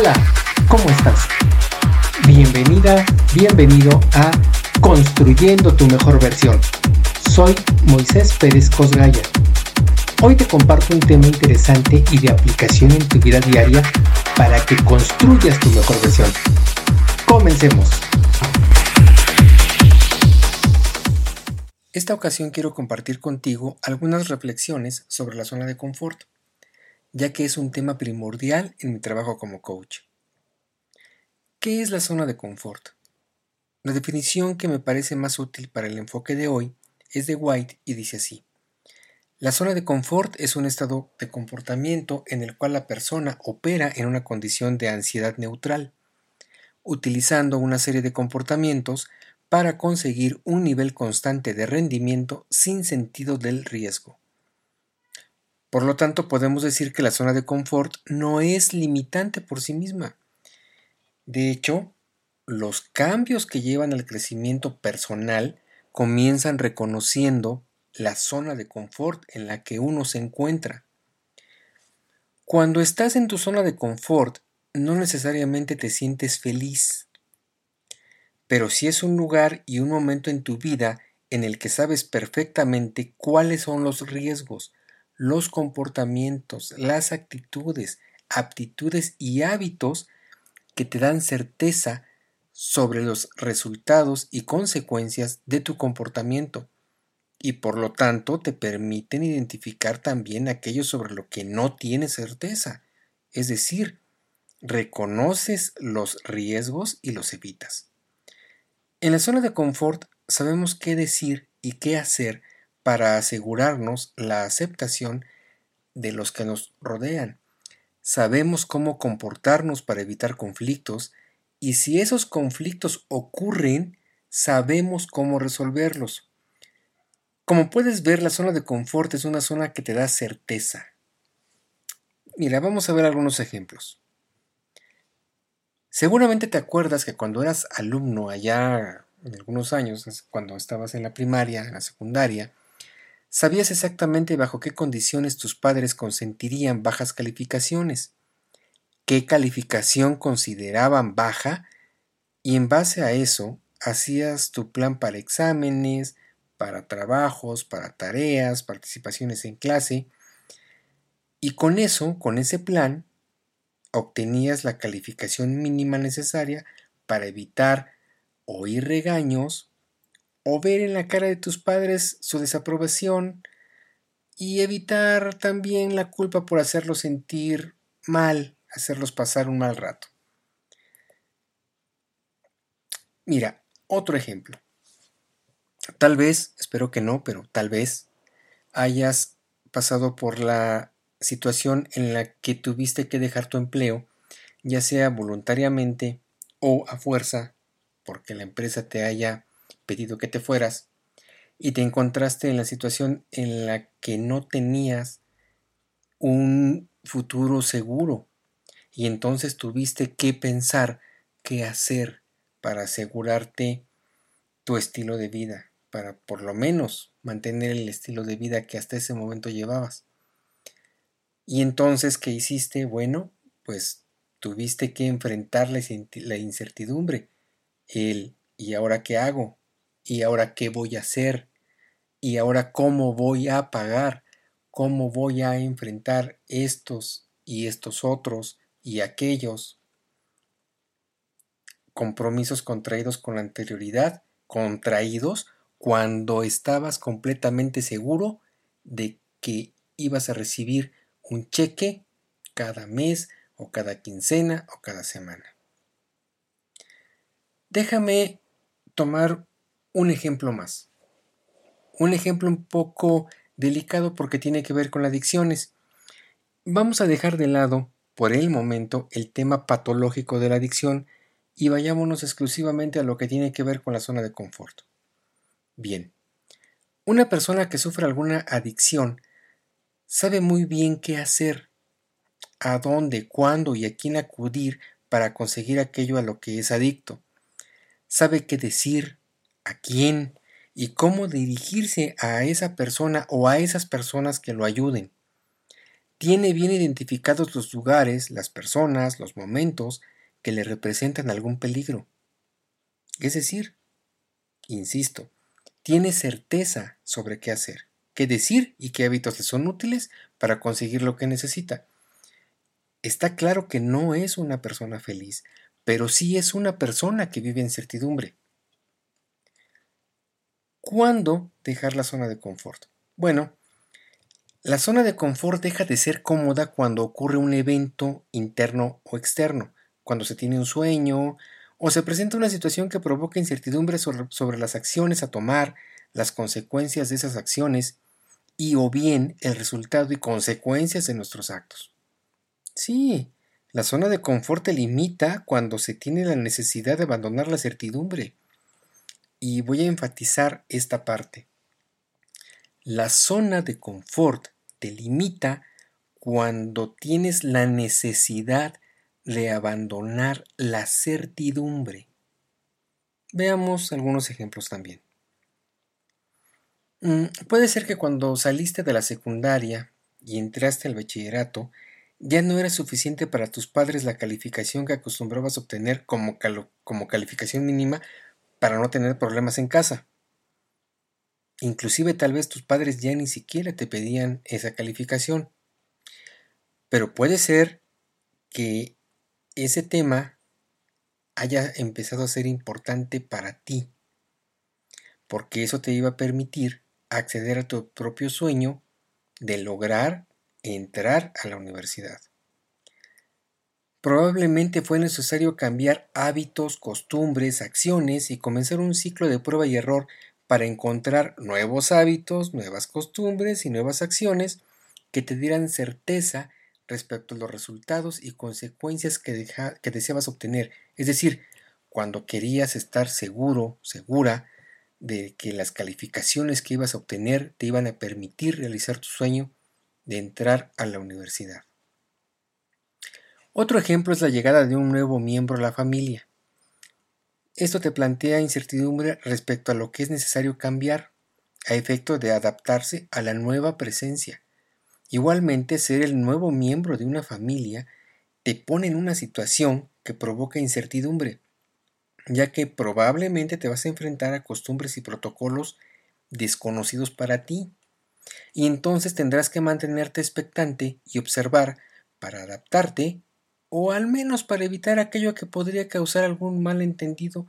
Hola, ¿cómo estás? Bienvenida, bienvenido a Construyendo tu mejor versión. Soy Moisés Pérez Cosgaya. Hoy te comparto un tema interesante y de aplicación en tu vida diaria para que construyas tu mejor versión. Comencemos. Esta ocasión quiero compartir contigo algunas reflexiones sobre la zona de confort ya que es un tema primordial en mi trabajo como coach. ¿Qué es la zona de confort? La definición que me parece más útil para el enfoque de hoy es de White y dice así. La zona de confort es un estado de comportamiento en el cual la persona opera en una condición de ansiedad neutral, utilizando una serie de comportamientos para conseguir un nivel constante de rendimiento sin sentido del riesgo. Por lo tanto, podemos decir que la zona de confort no es limitante por sí misma. De hecho, los cambios que llevan al crecimiento personal comienzan reconociendo la zona de confort en la que uno se encuentra. Cuando estás en tu zona de confort, no necesariamente te sientes feliz, pero si es un lugar y un momento en tu vida en el que sabes perfectamente cuáles son los riesgos, los comportamientos, las actitudes, aptitudes y hábitos que te dan certeza sobre los resultados y consecuencias de tu comportamiento y por lo tanto te permiten identificar también aquello sobre lo que no tienes certeza, es decir, reconoces los riesgos y los evitas. En la zona de confort sabemos qué decir y qué hacer para asegurarnos la aceptación de los que nos rodean. Sabemos cómo comportarnos para evitar conflictos y si esos conflictos ocurren, sabemos cómo resolverlos. Como puedes ver, la zona de confort es una zona que te da certeza. Mira, vamos a ver algunos ejemplos. Seguramente te acuerdas que cuando eras alumno allá en algunos años, cuando estabas en la primaria, en la secundaria, Sabías exactamente bajo qué condiciones tus padres consentirían bajas calificaciones, qué calificación consideraban baja y en base a eso hacías tu plan para exámenes, para trabajos, para tareas, participaciones en clase. Y con eso, con ese plan, obtenías la calificación mínima necesaria para evitar oír regaños o ver en la cara de tus padres su desaprobación y evitar también la culpa por hacerlos sentir mal, hacerlos pasar un mal rato. Mira, otro ejemplo. Tal vez, espero que no, pero tal vez hayas pasado por la situación en la que tuviste que dejar tu empleo, ya sea voluntariamente o a fuerza, porque la empresa te haya pedido que te fueras y te encontraste en la situación en la que no tenías un futuro seguro y entonces tuviste que pensar qué hacer para asegurarte tu estilo de vida, para por lo menos mantener el estilo de vida que hasta ese momento llevabas. Y entonces, ¿qué hiciste? Bueno, pues tuviste que enfrentar la incertidumbre, el ¿y ahora qué hago? ¿Y ahora qué voy a hacer? ¿Y ahora cómo voy a pagar? ¿Cómo voy a enfrentar estos y estos otros y aquellos compromisos contraídos con anterioridad, contraídos cuando estabas completamente seguro de que ibas a recibir un cheque cada mes o cada quincena o cada semana. Déjame tomar un ejemplo más. Un ejemplo un poco delicado porque tiene que ver con las adicciones. Vamos a dejar de lado por el momento el tema patológico de la adicción y vayámonos exclusivamente a lo que tiene que ver con la zona de confort. Bien, una persona que sufre alguna adicción sabe muy bien qué hacer, a dónde, cuándo y a quién acudir para conseguir aquello a lo que es adicto. Sabe qué decir, a quién y cómo dirigirse a esa persona o a esas personas que lo ayuden. tiene bien identificados los lugares, las personas, los momentos que le representan algún peligro. Es decir, insisto, tiene certeza sobre qué hacer, qué decir y qué hábitos le son útiles para conseguir lo que necesita. Está claro que no es una persona feliz, pero sí es una persona que vive en certidumbre. ¿Cuándo dejar la zona de confort? Bueno, la zona de confort deja de ser cómoda cuando ocurre un evento interno o externo, cuando se tiene un sueño o se presenta una situación que provoca incertidumbre sobre, las acciones a tomar, las consecuencias de esas acciones y o bien el resultado y consecuencias de nuestros actos. Sí, la zona de confort te limita cuando se tiene la necesidad de abandonar la certidumbre. Y voy a enfatizar esta parte. La zona de confort te limita cuando tienes la necesidad de abandonar la certidumbre. Veamos algunos ejemplos también. Mm, puede ser que cuando saliste de la secundaria y entraste al bachillerato, ya no era suficiente para tus padres la calificación que acostumbrabas obtener como, como calificación mínima para no tener problemas en casa. Inclusive tal vez tus padres ya ni siquiera te pedían esa calificación. Pero puede ser que ese tema haya empezado a ser importante para ti, porque eso te iba a permitir acceder a tu propio sueño de lograr entrar a la universidad. Probablemente fue necesario cambiar hábitos, costumbres, acciones y comenzar un ciclo de prueba y error para encontrar nuevos hábitos, nuevas costumbres y nuevas acciones que te dieran certeza respecto a los resultados y consecuencias que, que deseabas obtener. Es decir, cuando querías estar seguro, segura de que las calificaciones que ibas a obtener te iban a permitir realizar tu sueño de entrar a la universidad. Otro ejemplo es la llegada de un nuevo miembro a la familia. Esto te plantea incertidumbre respecto a lo que es necesario cambiar, a efecto de adaptarse a la nueva presencia. Igualmente, ser el nuevo miembro de una familia te pone en una situación que provoca incertidumbre, ya que probablemente te vas a enfrentar a costumbres y protocolos desconocidos para ti. Y entonces tendrás que mantenerte expectante y observar para adaptarte o al menos para evitar aquello que podría causar algún malentendido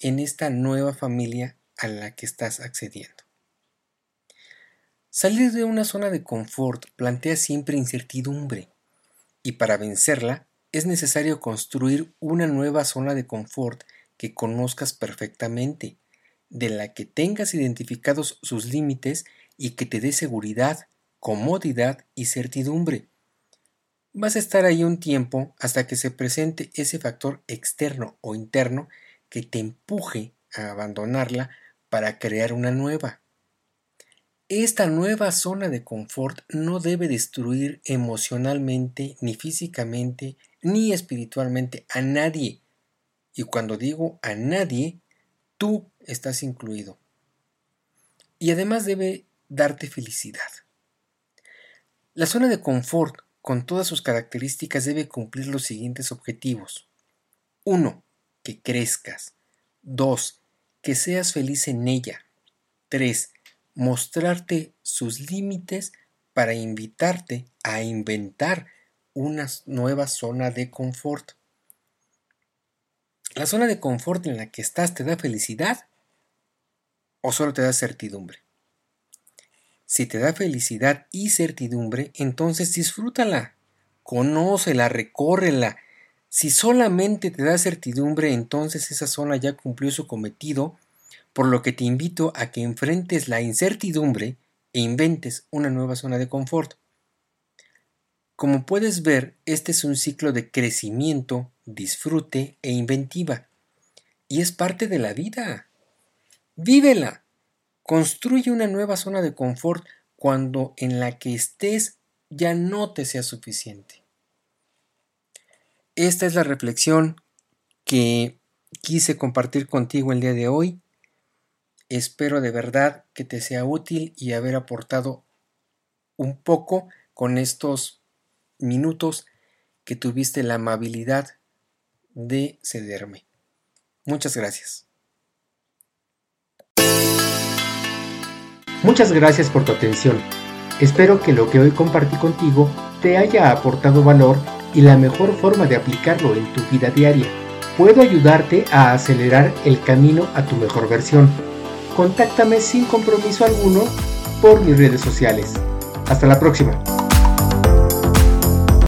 en esta nueva familia a la que estás accediendo. Salir de una zona de confort plantea siempre incertidumbre y para vencerla es necesario construir una nueva zona de confort que conozcas perfectamente, de la que tengas identificados sus límites y que te dé seguridad, comodidad y certidumbre. Vas a estar ahí un tiempo hasta que se presente ese factor externo o interno que te empuje a abandonarla para crear una nueva. Esta nueva zona de confort no debe destruir emocionalmente, ni físicamente, ni espiritualmente a nadie. Y cuando digo a nadie, tú estás incluido. Y además debe darte felicidad. La zona de confort con todas sus características debe cumplir los siguientes objetivos. 1. Que crezcas. 2. Que seas feliz en ella. 3. Mostrarte sus límites para invitarte a inventar una nueva zona de confort. ¿La zona de confort en la que estás te da felicidad o solo te da certidumbre? Si te da felicidad y certidumbre, entonces disfrútala, conócela, recórrela. Si solamente te da certidumbre, entonces esa zona ya cumplió su cometido, por lo que te invito a que enfrentes la incertidumbre e inventes una nueva zona de confort. Como puedes ver, este es un ciclo de crecimiento, disfrute e inventiva. Y es parte de la vida. Vívela. Construye una nueva zona de confort cuando en la que estés ya no te sea suficiente. Esta es la reflexión que quise compartir contigo el día de hoy. Espero de verdad que te sea útil y haber aportado un poco con estos minutos que tuviste la amabilidad de cederme. Muchas gracias. Muchas gracias por tu atención. Espero que lo que hoy compartí contigo te haya aportado valor y la mejor forma de aplicarlo en tu vida diaria. Puedo ayudarte a acelerar el camino a tu mejor versión. Contáctame sin compromiso alguno por mis redes sociales. Hasta la próxima.